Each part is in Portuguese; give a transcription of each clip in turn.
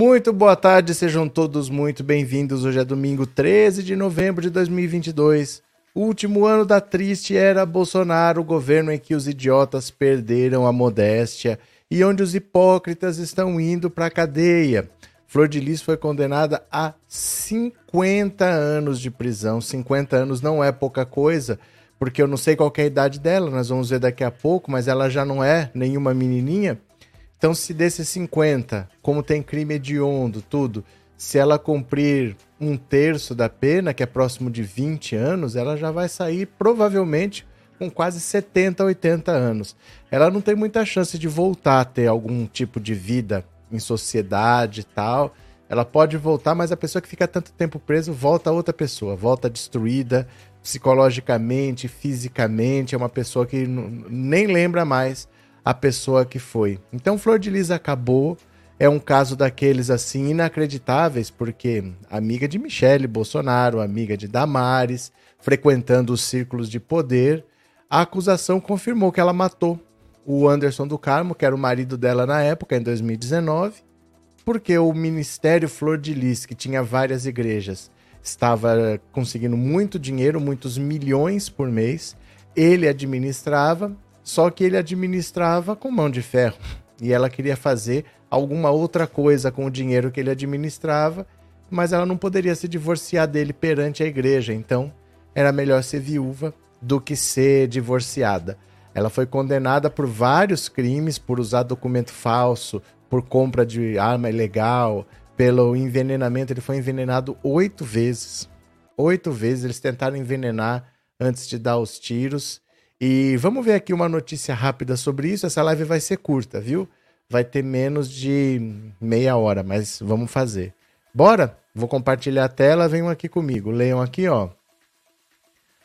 Muito boa tarde, sejam todos muito bem-vindos. Hoje é domingo 13 de novembro de 2022. Último ano da triste era Bolsonaro, o governo em que os idiotas perderam a modéstia e onde os hipócritas estão indo para a cadeia. Flor de Lis foi condenada a 50 anos de prisão. 50 anos não é pouca coisa, porque eu não sei qual é a idade dela, nós vamos ver daqui a pouco, mas ela já não é nenhuma menininha. Então, se desses 50, como tem crime hediondo, tudo, se ela cumprir um terço da pena, que é próximo de 20 anos, ela já vai sair provavelmente com quase 70, 80 anos. Ela não tem muita chance de voltar a ter algum tipo de vida em sociedade e tal. Ela pode voltar, mas a pessoa que fica tanto tempo preso volta a outra pessoa, volta destruída psicologicamente, fisicamente, é uma pessoa que nem lembra mais a pessoa que foi. Então Flor de Lis acabou, é um caso daqueles assim inacreditáveis, porque amiga de Michele Bolsonaro, amiga de Damares, frequentando os círculos de poder, a acusação confirmou que ela matou o Anderson do Carmo, que era o marido dela na época, em 2019, porque o Ministério Flor de Lis, que tinha várias igrejas, estava conseguindo muito dinheiro, muitos milhões por mês, ele administrava só que ele administrava com mão de ferro e ela queria fazer alguma outra coisa com o dinheiro que ele administrava, mas ela não poderia se divorciar dele perante a igreja, então era melhor ser viúva do que ser divorciada. Ela foi condenada por vários crimes, por usar documento falso, por compra de arma ilegal, pelo envenenamento. Ele foi envenenado oito vezes. Oito vezes eles tentaram envenenar antes de dar os tiros. E vamos ver aqui uma notícia rápida sobre isso. Essa live vai ser curta, viu? Vai ter menos de meia hora, mas vamos fazer. Bora? Vou compartilhar a tela, venham aqui comigo. Leiam aqui, ó.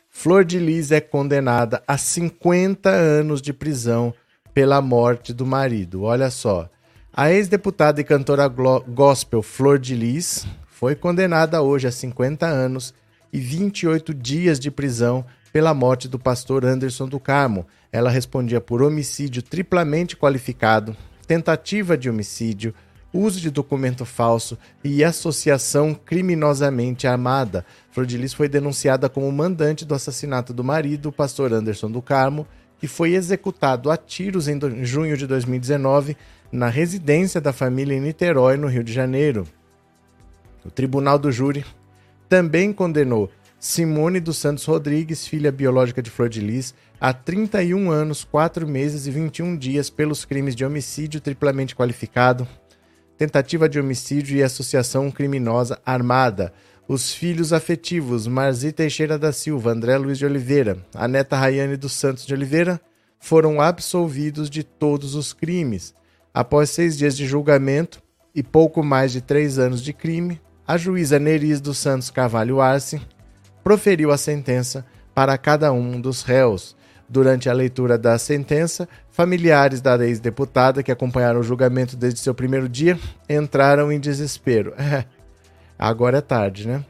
Flor de Lis é condenada a 50 anos de prisão pela morte do marido. Olha só. A ex-deputada e cantora gospel Flor de Lis foi condenada hoje a 50 anos e 28 dias de prisão pela morte do pastor Anderson do Carmo. Ela respondia por homicídio triplamente qualificado, tentativa de homicídio, uso de documento falso e associação criminosamente armada. Flordilis foi denunciada como mandante do assassinato do marido, o pastor Anderson do Carmo, que foi executado a tiros em junho de 2019 na residência da família em Niterói, no Rio de Janeiro. O tribunal do júri também condenou Simone dos Santos Rodrigues, filha biológica de Flor de Lis, há 31 anos, 4 meses e 21 dias pelos crimes de homicídio triplamente qualificado, tentativa de homicídio e associação criminosa armada. Os filhos afetivos Marzi Teixeira da Silva, André Luiz de Oliveira, a neta Rayane dos Santos de Oliveira foram absolvidos de todos os crimes. Após seis dias de julgamento e pouco mais de três anos de crime, a juíza Neris dos Santos Carvalho Arce proferiu a sentença para cada um dos réus. Durante a leitura da sentença, familiares da ex-deputada que acompanharam o julgamento desde seu primeiro dia entraram em desespero. É, agora é tarde, né?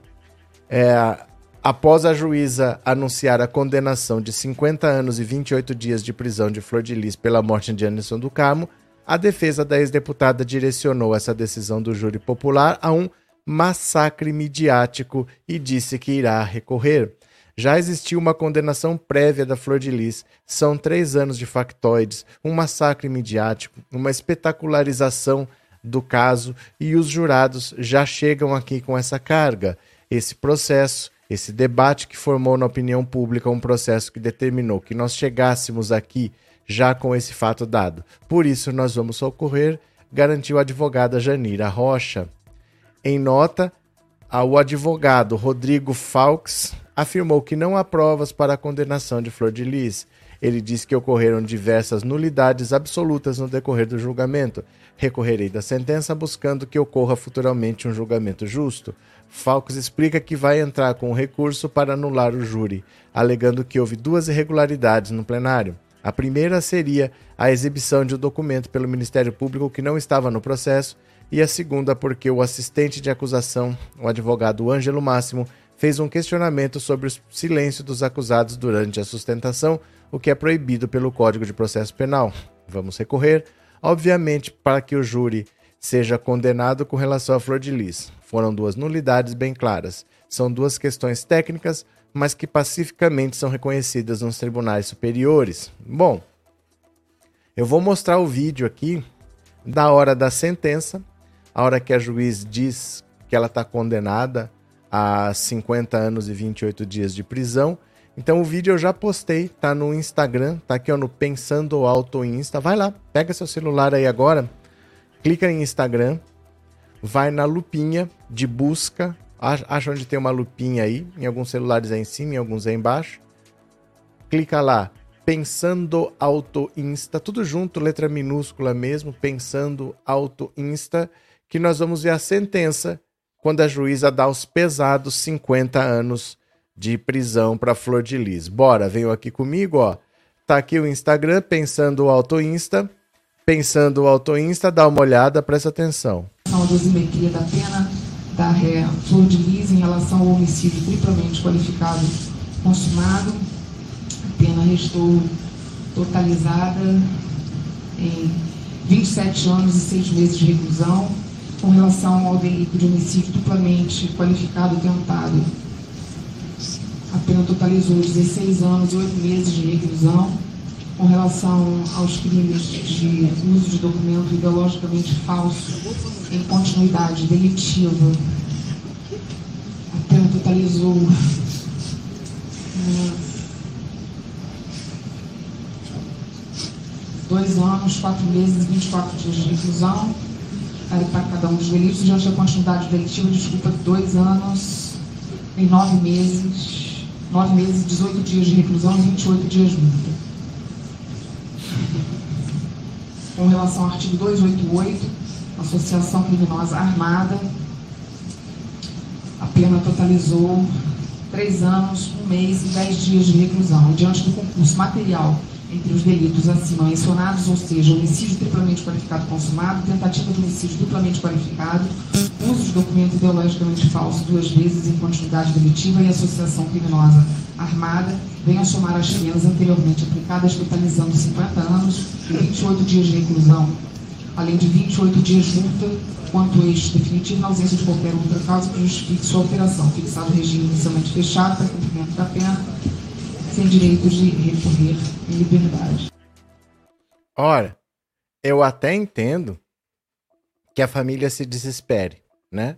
É, após a juíza anunciar a condenação de 50 anos e 28 dias de prisão de Flor de Lis pela morte de Anderson do Carmo, a defesa da ex-deputada direcionou essa decisão do júri popular a um massacre midiático e disse que irá recorrer. Já existiu uma condenação prévia da Flor de Lis. São três anos de factoides, um massacre midiático, uma espetacularização do caso e os jurados já chegam aqui com essa carga. Esse processo, esse debate que formou na opinião pública um processo que determinou que nós chegássemos aqui já com esse fato dado. Por isso, nós vamos socorrer, garantiu a advogada Janira Rocha. Em nota, o advogado Rodrigo Falks afirmou que não há provas para a condenação de Flor de Lis. Ele disse que ocorreram diversas nulidades absolutas no decorrer do julgamento. Recorrerei da sentença buscando que ocorra futuramente um julgamento justo. Falks explica que vai entrar com um recurso para anular o júri, alegando que houve duas irregularidades no plenário. A primeira seria a exibição de um documento pelo Ministério Público que não estava no processo e a segunda porque o assistente de acusação, o advogado Ângelo Máximo, fez um questionamento sobre o silêncio dos acusados durante a sustentação, o que é proibido pelo Código de Processo Penal. Vamos recorrer, obviamente, para que o júri seja condenado com relação à Flor de Lis. Foram duas nulidades bem claras. São duas questões técnicas, mas que pacificamente são reconhecidas nos tribunais superiores. Bom, eu vou mostrar o vídeo aqui da hora da sentença, a hora que a juiz diz que ela está condenada a 50 anos e 28 dias de prisão. Então o vídeo eu já postei, tá no Instagram, tá aqui ó, no Pensando Alto Insta. Vai lá, pega seu celular aí agora, clica em Instagram, vai na lupinha de busca, acha onde tem uma lupinha aí, em alguns celulares é em cima, em alguns é embaixo. Clica lá, Pensando Auto Insta, tudo junto, letra minúscula mesmo, Pensando Auto Insta, que nós vamos ver a sentença quando a juíza dá os pesados 50 anos de prisão para Flor de Lis. Bora, venham aqui comigo, ó. Tá aqui o Instagram, Pensando Auto Insta. Pensando Auto Insta, dá uma olhada, presta atenção. A dosimetria da pena da ré Flor de Lis em relação ao homicídio triplamente qualificado consumado. A pena restou totalizada em 27 anos e 6 meses de reclusão com relação ao delito de homicídio duplamente qualificado tentado. A pena totalizou 16 anos e 8 meses de reclusão. Com relação aos crimes de uso de documento ideologicamente falso em continuidade delitiva, a pena totalizou é, dois anos, quatro meses e 24 dias de reclusão para cada um dos delitos, diante da continuidade delitiva, desculpa, dois anos e nove meses, nove meses e 18 dias de reclusão e 28 dias de multa. Com relação ao artigo 288, associação criminosa armada, a pena totalizou três anos, um mês e dez dias de reclusão. Diante do concurso material entre os delitos acima mencionados, ou seja, homicídio triplamente qualificado consumado, tentativa de homicídio duplamente qualificado, uso de documento ideologicamente falso duas vezes em continuidade delitiva e associação criminosa armada, venham a somar as penas anteriormente aplicadas, totalizando 50 anos e 28 dias de reclusão, além de 28 dias multa, quanto este definitivo na ausência de qualquer outra causa que justifique sua alteração, fixado o regime inicialmente fechado para cumprimento da pena, sem direito de recorrer em liberdade. Ora, eu até entendo que a família se desespere, né?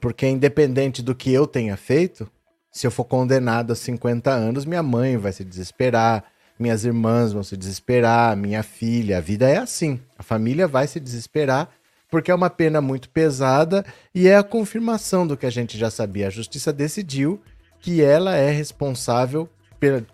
Porque independente do que eu tenha feito, se eu for condenado a 50 anos, minha mãe vai se desesperar, minhas irmãs vão se desesperar, minha filha, a vida é assim. A família vai se desesperar porque é uma pena muito pesada e é a confirmação do que a gente já sabia. A justiça decidiu que ela é responsável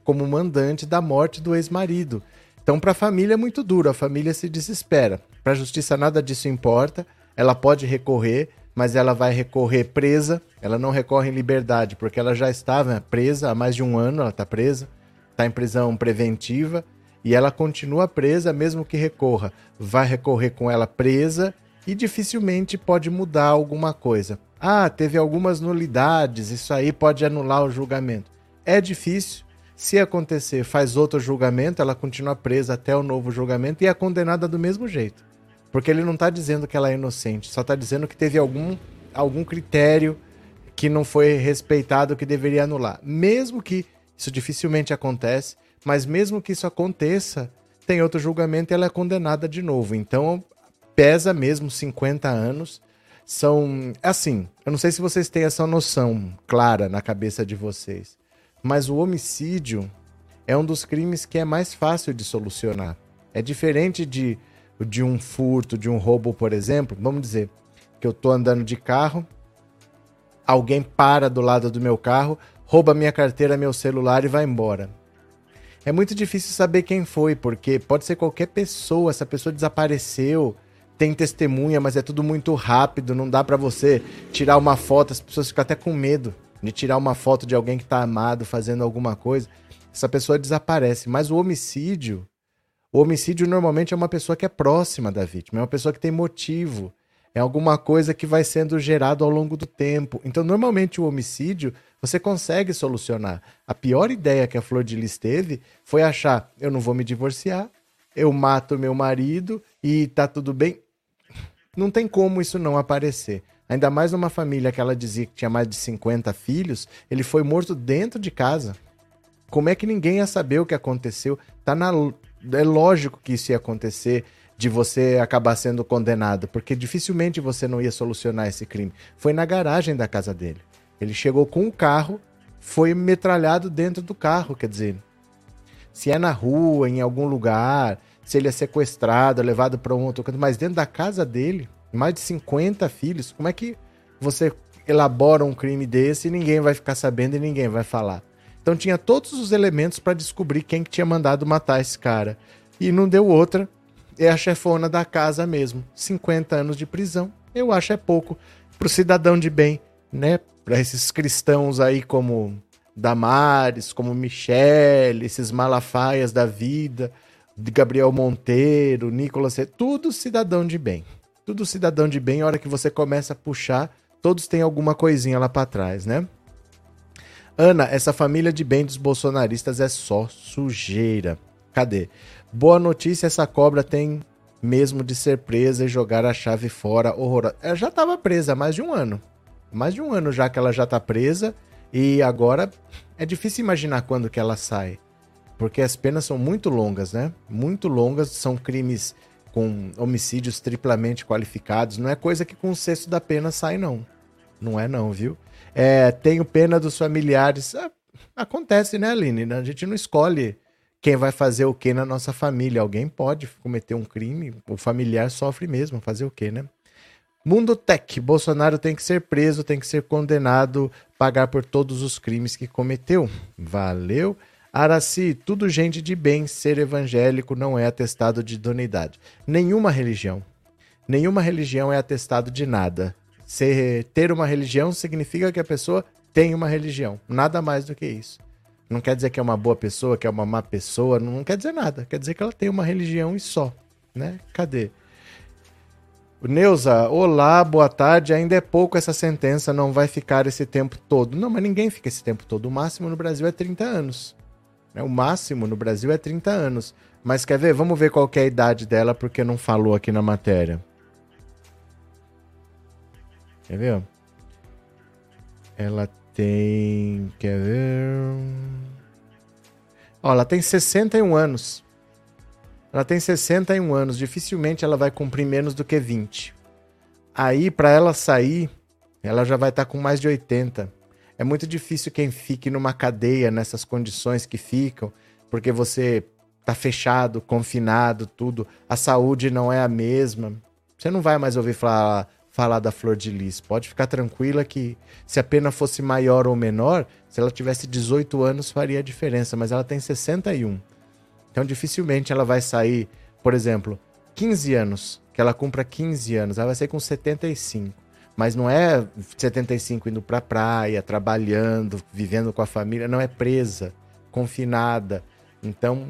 como mandante da morte do ex-marido. Então, para a família é muito duro, a família se desespera. Para a justiça, nada disso importa. Ela pode recorrer, mas ela vai recorrer presa. Ela não recorre em liberdade, porque ela já estava presa há mais de um ano. Ela está presa, está em prisão preventiva e ela continua presa, mesmo que recorra. Vai recorrer com ela presa e dificilmente pode mudar alguma coisa. Ah, teve algumas nulidades, isso aí pode anular o julgamento. É difícil, se acontecer, faz outro julgamento, ela continua presa até o novo julgamento e é condenada do mesmo jeito. Porque ele não está dizendo que ela é inocente, só está dizendo que teve algum, algum critério que não foi respeitado que deveria anular. Mesmo que isso dificilmente acontece, mas mesmo que isso aconteça, tem outro julgamento e ela é condenada de novo. Então pesa mesmo 50 anos. São assim, eu não sei se vocês têm essa noção clara na cabeça de vocês. Mas o homicídio é um dos crimes que é mais fácil de solucionar. É diferente de, de um furto, de um roubo, por exemplo. Vamos dizer que eu estou andando de carro, alguém para do lado do meu carro, rouba minha carteira, meu celular e vai embora. É muito difícil saber quem foi, porque pode ser qualquer pessoa, essa pessoa desapareceu, tem testemunha, mas é tudo muito rápido, não dá para você tirar uma foto, as pessoas ficam até com medo de tirar uma foto de alguém que está amado fazendo alguma coisa, essa pessoa desaparece. Mas o homicídio, o homicídio normalmente é uma pessoa que é próxima da vítima, é uma pessoa que tem motivo, é alguma coisa que vai sendo gerado ao longo do tempo. Então, normalmente o homicídio você consegue solucionar. A pior ideia que a Flor de Lis teve foi achar: eu não vou me divorciar, eu mato meu marido e tá tudo bem. não tem como isso não aparecer. Ainda mais numa família que ela dizia que tinha mais de 50 filhos, ele foi morto dentro de casa. Como é que ninguém ia saber o que aconteceu? Tá na é lógico que isso ia acontecer de você acabar sendo condenado, porque dificilmente você não ia solucionar esse crime. Foi na garagem da casa dele. Ele chegou com o carro, foi metralhado dentro do carro, quer dizer, se é na rua, em algum lugar, se ele é sequestrado, levado para um outro canto, mas dentro da casa dele, mais de 50 filhos, como é que você elabora um crime desse e ninguém vai ficar sabendo e ninguém vai falar? Então tinha todos os elementos para descobrir quem que tinha mandado matar esse cara. E não deu outra é a chefona da casa mesmo. 50 anos de prisão, eu acho é pouco pro cidadão de bem, né? Para esses cristãos aí como Damares, como Michele, esses malafaias da vida, de Gabriel Monteiro, Nicolas, tudo cidadão de bem. Tudo cidadão de bem, a hora que você começa a puxar, todos têm alguma coisinha lá para trás, né? Ana, essa família de bem dos bolsonaristas é só sujeira. Cadê? Boa notícia, essa cobra tem mesmo de ser presa e jogar a chave fora. Horrorosa. Ela já estava presa há mais de um ano. Mais de um ano já que ela já está presa. E agora é difícil imaginar quando que ela sai. Porque as penas são muito longas, né? Muito longas. São crimes com homicídios triplamente qualificados. Não é coisa que com o sexto da pena sai, não. Não é não, viu? É, tenho pena dos familiares. Ah, acontece, né, Aline? A gente não escolhe quem vai fazer o que na nossa família. Alguém pode cometer um crime, o familiar sofre mesmo, fazer o que, né? Mundo Tech, Bolsonaro tem que ser preso, tem que ser condenado, pagar por todos os crimes que cometeu. Valeu. Araci, tudo gente de bem, ser evangélico não é atestado de idoneidade. Nenhuma religião. Nenhuma religião é atestado de nada. Ser, ter uma religião significa que a pessoa tem uma religião. Nada mais do que isso. Não quer dizer que é uma boa pessoa, que é uma má pessoa, não quer dizer nada. Quer dizer que ela tem uma religião e só, né? Cadê? Neuza, olá, boa tarde. Ainda é pouco essa sentença, não vai ficar esse tempo todo. Não, mas ninguém fica esse tempo todo. O máximo no Brasil é 30 anos. Né? O máximo no Brasil é 30 anos. Mas quer ver? Vamos ver qual é a idade dela, porque não falou aqui na matéria. Quer ver? Ela tem. Quer ver? Ó, ela tem 61 anos. Ela tem 61 anos. Dificilmente ela vai cumprir menos do que 20. Aí, para ela sair, ela já vai estar tá com mais de 80. É muito difícil quem fique numa cadeia nessas condições que ficam, porque você tá fechado, confinado, tudo. A saúde não é a mesma. Você não vai mais ouvir falar falar da Flor de Lis. Pode ficar tranquila que se a pena fosse maior ou menor, se ela tivesse 18 anos faria diferença, mas ela tem 61. Então dificilmente ela vai sair, por exemplo, 15 anos, que ela cumpra 15 anos, ela vai sair com 75. Mas não é 75 indo pra praia, trabalhando, vivendo com a família, não é presa, confinada. Então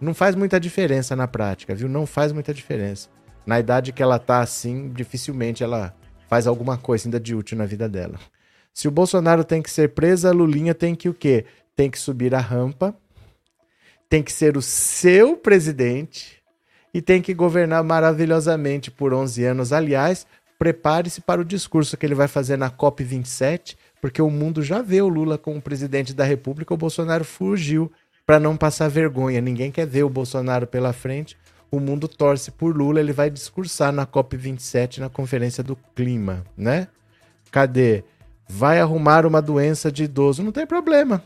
não faz muita diferença na prática, viu? Não faz muita diferença na idade que ela tá assim, dificilmente ela faz alguma coisa ainda de útil na vida dela. Se o Bolsonaro tem que ser preso, a Lulinha tem que o quê? Tem que subir a rampa, tem que ser o seu presidente e tem que governar maravilhosamente por 11 anos. Aliás, prepare-se para o discurso que ele vai fazer na COP27, porque o mundo já vê o Lula como presidente da República, o Bolsonaro fugiu para não passar vergonha. Ninguém quer ver o Bolsonaro pela frente o mundo torce por Lula, ele vai discursar na COP27, na Conferência do Clima, né? Cadê? Vai arrumar uma doença de idoso, não tem problema.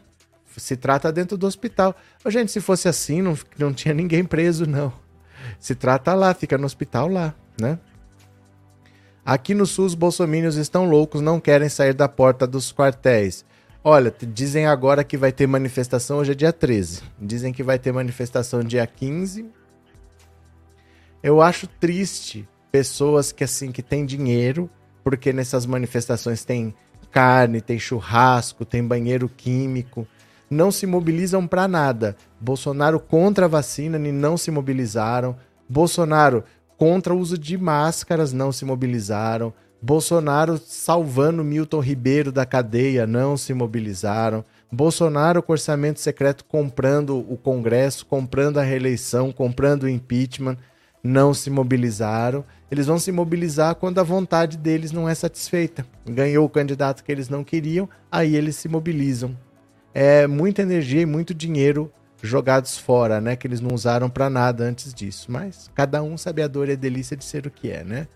Se trata dentro do hospital. Ô, gente, se fosse assim, não, não tinha ninguém preso, não. Se trata lá, fica no hospital lá, né? Aqui no sul, os bolsomínios estão loucos, não querem sair da porta dos quartéis. Olha, dizem agora que vai ter manifestação, hoje é dia 13. Dizem que vai ter manifestação dia 15 eu acho triste pessoas que assim que têm dinheiro, porque nessas manifestações tem carne, tem churrasco, tem banheiro químico, não se mobilizam para nada. Bolsonaro contra a vacina e não se mobilizaram. Bolsonaro contra o uso de máscaras não se mobilizaram. Bolsonaro salvando Milton Ribeiro da cadeia não se mobilizaram. Bolsonaro com orçamento secreto comprando o Congresso, comprando a reeleição, comprando o impeachment não se mobilizaram Eles vão se mobilizar quando a vontade deles não é satisfeita. Ganhou o candidato que eles não queriam, aí eles se mobilizam. É muita energia e muito dinheiro jogados fora, né? Que eles não usaram para nada antes disso. Mas cada um sabe a dor e a delícia de ser o que é, né?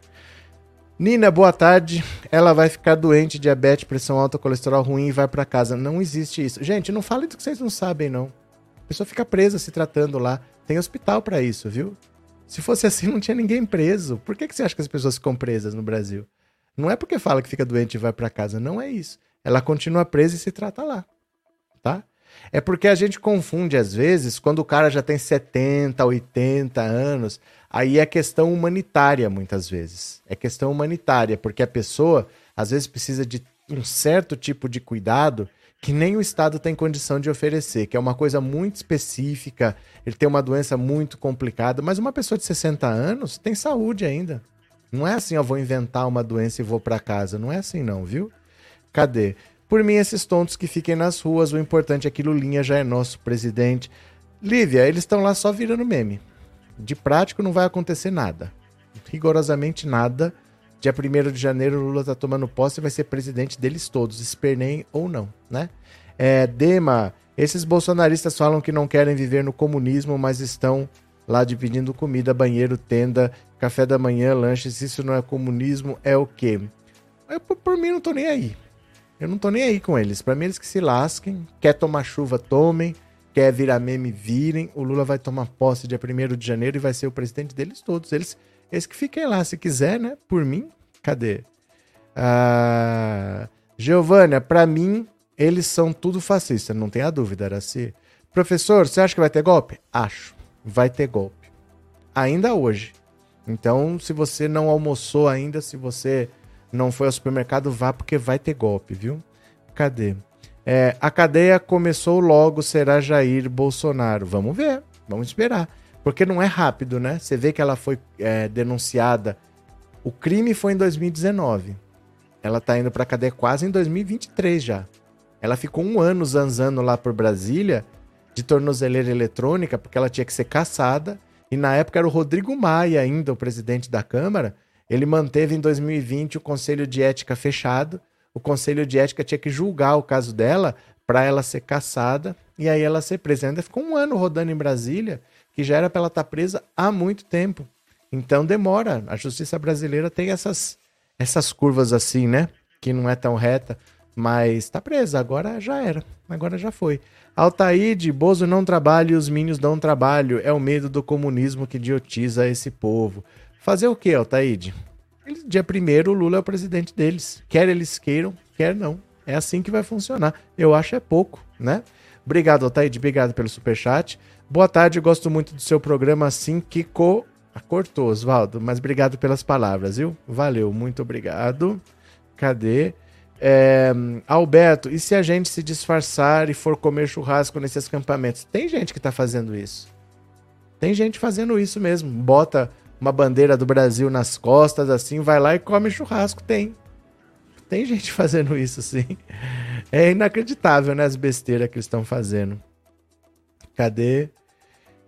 Nina, boa tarde. Ela vai ficar doente, diabetes, pressão alta, colesterol ruim e vai para casa. Não existe isso. Gente, não fale do que vocês não sabem, não. A pessoa fica presa se tratando lá. Tem hospital para isso, viu? Se fosse assim, não tinha ninguém preso. Por que, que você acha que as pessoas ficam presas no Brasil? Não é porque fala que fica doente e vai para casa. Não é isso. Ela continua presa e se trata lá. Tá? É porque a gente confunde, às vezes, quando o cara já tem 70, 80 anos, aí é questão humanitária, muitas vezes. É questão humanitária, porque a pessoa, às vezes, precisa de um certo tipo de cuidado que nem o Estado tem condição de oferecer, que é uma coisa muito específica, ele tem uma doença muito complicada, mas uma pessoa de 60 anos tem saúde ainda. Não é assim, eu vou inventar uma doença e vou para casa. Não é assim, não, viu? Cadê? Por mim, esses tontos que fiquem nas ruas, o importante é que Lulinha já é nosso presidente. Lívia, eles estão lá só virando meme. De prático não vai acontecer nada. Rigorosamente nada. Dia 1 de janeiro, Lula tá tomando posse e vai ser presidente deles todos, espernem ou não, né? É, Dema, esses bolsonaristas falam que não querem viver no comunismo, mas estão lá dividindo comida, banheiro, tenda, café da manhã, lanches. Isso não é comunismo, é o quê? Eu, por, por mim, não tô nem aí. Eu não tô nem aí com eles. Para mim, eles que se lasquem. Quer tomar chuva, tomem. Quer virar meme, virem. O Lula vai tomar posse dia 1 de janeiro e vai ser o presidente deles todos. Eles, eles que fiquem lá, se quiser, né? Por mim, cadê? Ah, Giovânia, para mim, eles são tudo fascista, não tenha dúvida, era assim. Professor, você acha que vai ter golpe? Acho. Vai ter golpe. Ainda hoje. Então, se você não almoçou ainda, se você não foi ao supermercado, vá porque vai ter golpe, viu? Cadê? É, a cadeia começou logo, será Jair Bolsonaro. Vamos ver, vamos esperar. Porque não é rápido, né? Você vê que ela foi é, denunciada. O crime foi em 2019. Ela tá indo pra cadeia quase em 2023 já. Ela ficou um ano zanzando lá por Brasília de tornozeleira eletrônica, porque ela tinha que ser caçada. E na época era o Rodrigo Maia ainda, o presidente da Câmara, ele manteve em 2020 o Conselho de Ética fechado. O Conselho de Ética tinha que julgar o caso dela para ela ser caçada e aí ela ser presa. Ainda ficou um ano rodando em Brasília, que já era para ela estar tá presa há muito tempo. Então demora. A justiça brasileira tem essas, essas curvas assim, né? Que não é tão reta, mas está presa. Agora já era. Agora já foi. Altaíde, Bozo não trabalha e os mínimos dão trabalho. É o medo do comunismo que idiotiza esse povo. Fazer o quê, Altaíde? Dia primeiro, o Lula é o presidente deles. Quer eles queiram, quer não. É assim que vai funcionar. Eu acho é pouco, né? Obrigado, Altaíde. Obrigado pelo superchat. Boa tarde, gosto muito do seu programa assim que co... Ah, cortou, Oswaldo, mas obrigado pelas palavras, viu? Valeu, muito obrigado. Cadê? É, Alberto, e se a gente se disfarçar e for comer churrasco nesses acampamentos? Tem gente que tá fazendo isso. Tem gente fazendo isso mesmo. Bota uma bandeira do Brasil nas costas, assim, vai lá e come churrasco. Tem. Tem gente fazendo isso, sim. É inacreditável, né? As besteiras que eles estão fazendo. Cadê?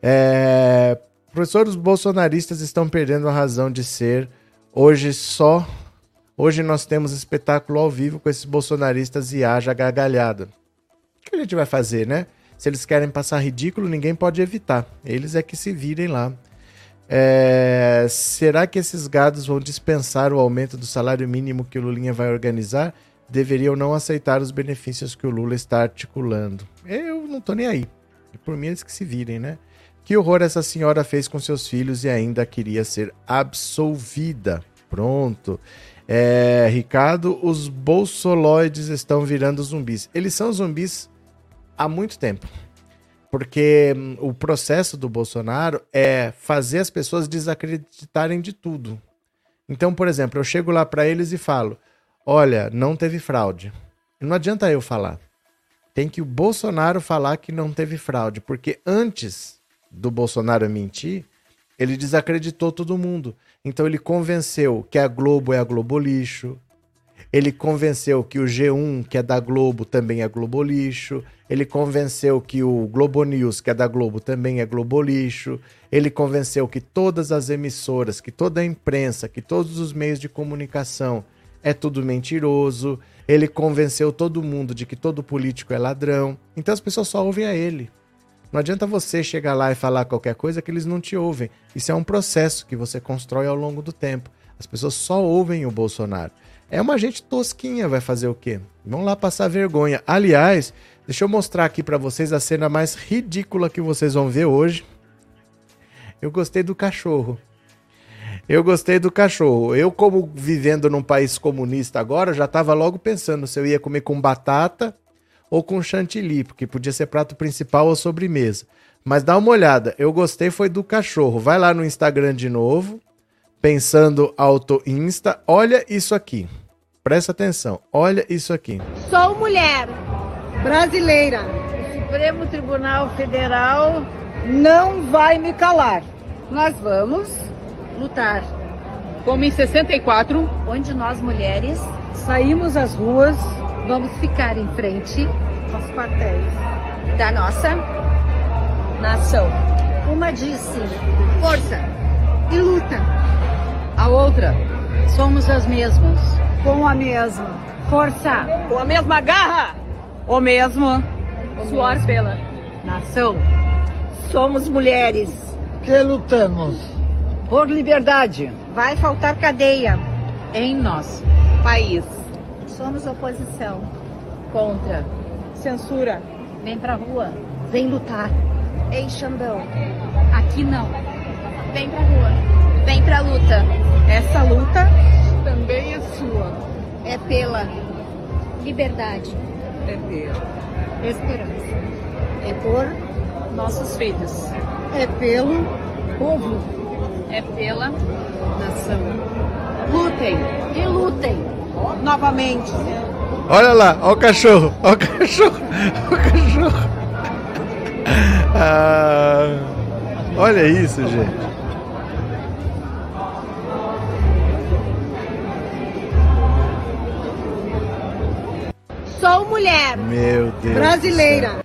É... Professores bolsonaristas estão perdendo a razão de ser. Hoje só. Hoje nós temos espetáculo ao vivo com esses bolsonaristas e haja gargalhada. O que a gente vai fazer, né? Se eles querem passar ridículo, ninguém pode evitar. Eles é que se virem lá. É, será que esses gados vão dispensar o aumento do salário mínimo que o Lulinha vai organizar? Deveriam não aceitar os benefícios que o Lula está articulando. Eu não tô nem aí. Por mim, eles que se virem, né? Que horror essa senhora fez com seus filhos e ainda queria ser absolvida. Pronto. É, Ricardo, os bolsoloides estão virando zumbis. Eles são zumbis há muito tempo. Porque hum, o processo do Bolsonaro é fazer as pessoas desacreditarem de tudo. Então, por exemplo, eu chego lá para eles e falo: olha, não teve fraude. Não adianta eu falar. Tem que o Bolsonaro falar que não teve fraude, porque antes do Bolsonaro mentir, ele desacreditou todo mundo. Então ele convenceu que a Globo é a Globo lixo, Ele convenceu que o G1, que é da Globo, também é Globo Lixo. Ele convenceu que o Globo News, que é da Globo, também é Globo Lixo. Ele convenceu que todas as emissoras, que toda a imprensa, que todos os meios de comunicação é tudo mentiroso. Ele convenceu todo mundo de que todo político é ladrão. Então as pessoas só ouvem a ele. Não adianta você chegar lá e falar qualquer coisa que eles não te ouvem. Isso é um processo que você constrói ao longo do tempo. As pessoas só ouvem o Bolsonaro. É uma gente tosquinha, vai fazer o quê? Vão lá passar vergonha. Aliás, deixa eu mostrar aqui para vocês a cena mais ridícula que vocês vão ver hoje. Eu gostei do cachorro. Eu gostei do cachorro. Eu, como vivendo num país comunista agora, já estava logo pensando se eu ia comer com batata ou com chantilly, porque podia ser prato principal ou sobremesa. Mas dá uma olhada. Eu gostei foi do cachorro. Vai lá no Instagram de novo Pensando Auto Insta, olha isso aqui. Presta atenção, olha isso aqui. Sou mulher brasileira. O Supremo Tribunal Federal não vai me calar. Nós vamos lutar. Como em 64, onde nós mulheres saímos às ruas, vamos ficar em frente aos quartéis da nossa nação. Uma disse: força e luta a outra. Somos as mesmas. Com a mesma força. Com a mesma garra. O mesmo suor pela nação. Somos mulheres. Que lutamos por liberdade. Vai faltar cadeia em nosso país. Somos oposição contra censura. Vem pra rua. Vem lutar. Em Xandão. Aqui não. Vem pra rua. Vem pra luta. Essa luta também é sua. É pela liberdade. É pela esperança. É por nossos filhos. É pelo povo. É pela nação. Lutem e lutem novamente. Olha lá, olha o cachorro, olha o cachorro, olha o cachorro. Ah, olha isso, gente. Mulher. Meu Deus. Brasileira.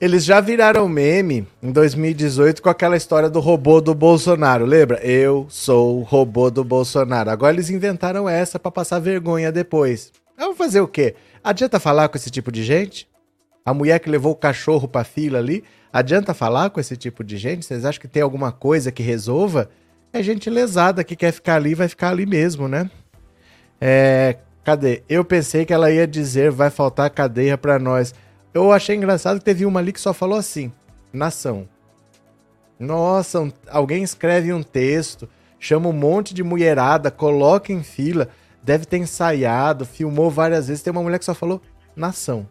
Eles já viraram meme em 2018 com aquela história do robô do Bolsonaro, lembra? Eu sou o robô do Bolsonaro. Agora eles inventaram essa para passar vergonha depois. Vamos fazer o quê? Adianta falar com esse tipo de gente? A mulher que levou o cachorro pra fila ali, adianta falar com esse tipo de gente? Vocês acham que tem alguma coisa que resolva? É gente lesada que quer ficar ali, vai ficar ali mesmo, né? É, Cadê? Eu pensei que ela ia dizer vai faltar cadeia para nós. Eu achei engraçado que teve uma ali que só falou assim: nação. Nossa, um, alguém escreve um texto, chama um monte de mulherada, coloca em fila, deve ter ensaiado, filmou várias vezes. Tem uma mulher que só falou nação.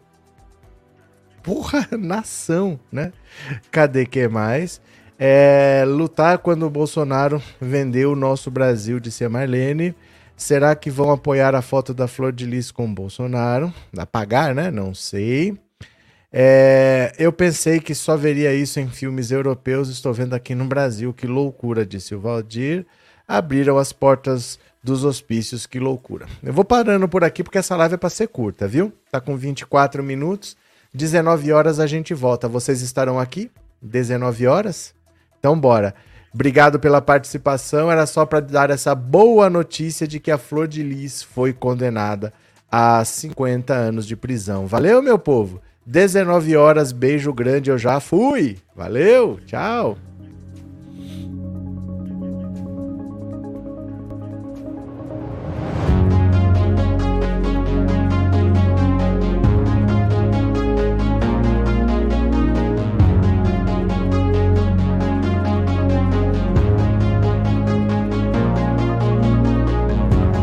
Porra, nação, né? Cadê que mais? É, lutar quando o Bolsonaro vendeu o nosso Brasil, disse a Marlene. Será que vão apoiar a foto da Flor de Lis com o Bolsonaro? Apagar, né? Não sei. É, eu pensei que só veria isso em filmes europeus, estou vendo aqui no Brasil. Que loucura, disse o Valdir. Abriram as portas dos hospícios, que loucura. Eu vou parando por aqui porque essa live é para ser curta, viu? Tá com 24 minutos. 19 horas a gente volta. Vocês estarão aqui? 19 horas? Então bora. Obrigado pela participação. Era só para dar essa boa notícia de que a Flor de Lis foi condenada a 50 anos de prisão. Valeu, meu povo. 19 horas, beijo grande, eu já fui. Valeu, tchau.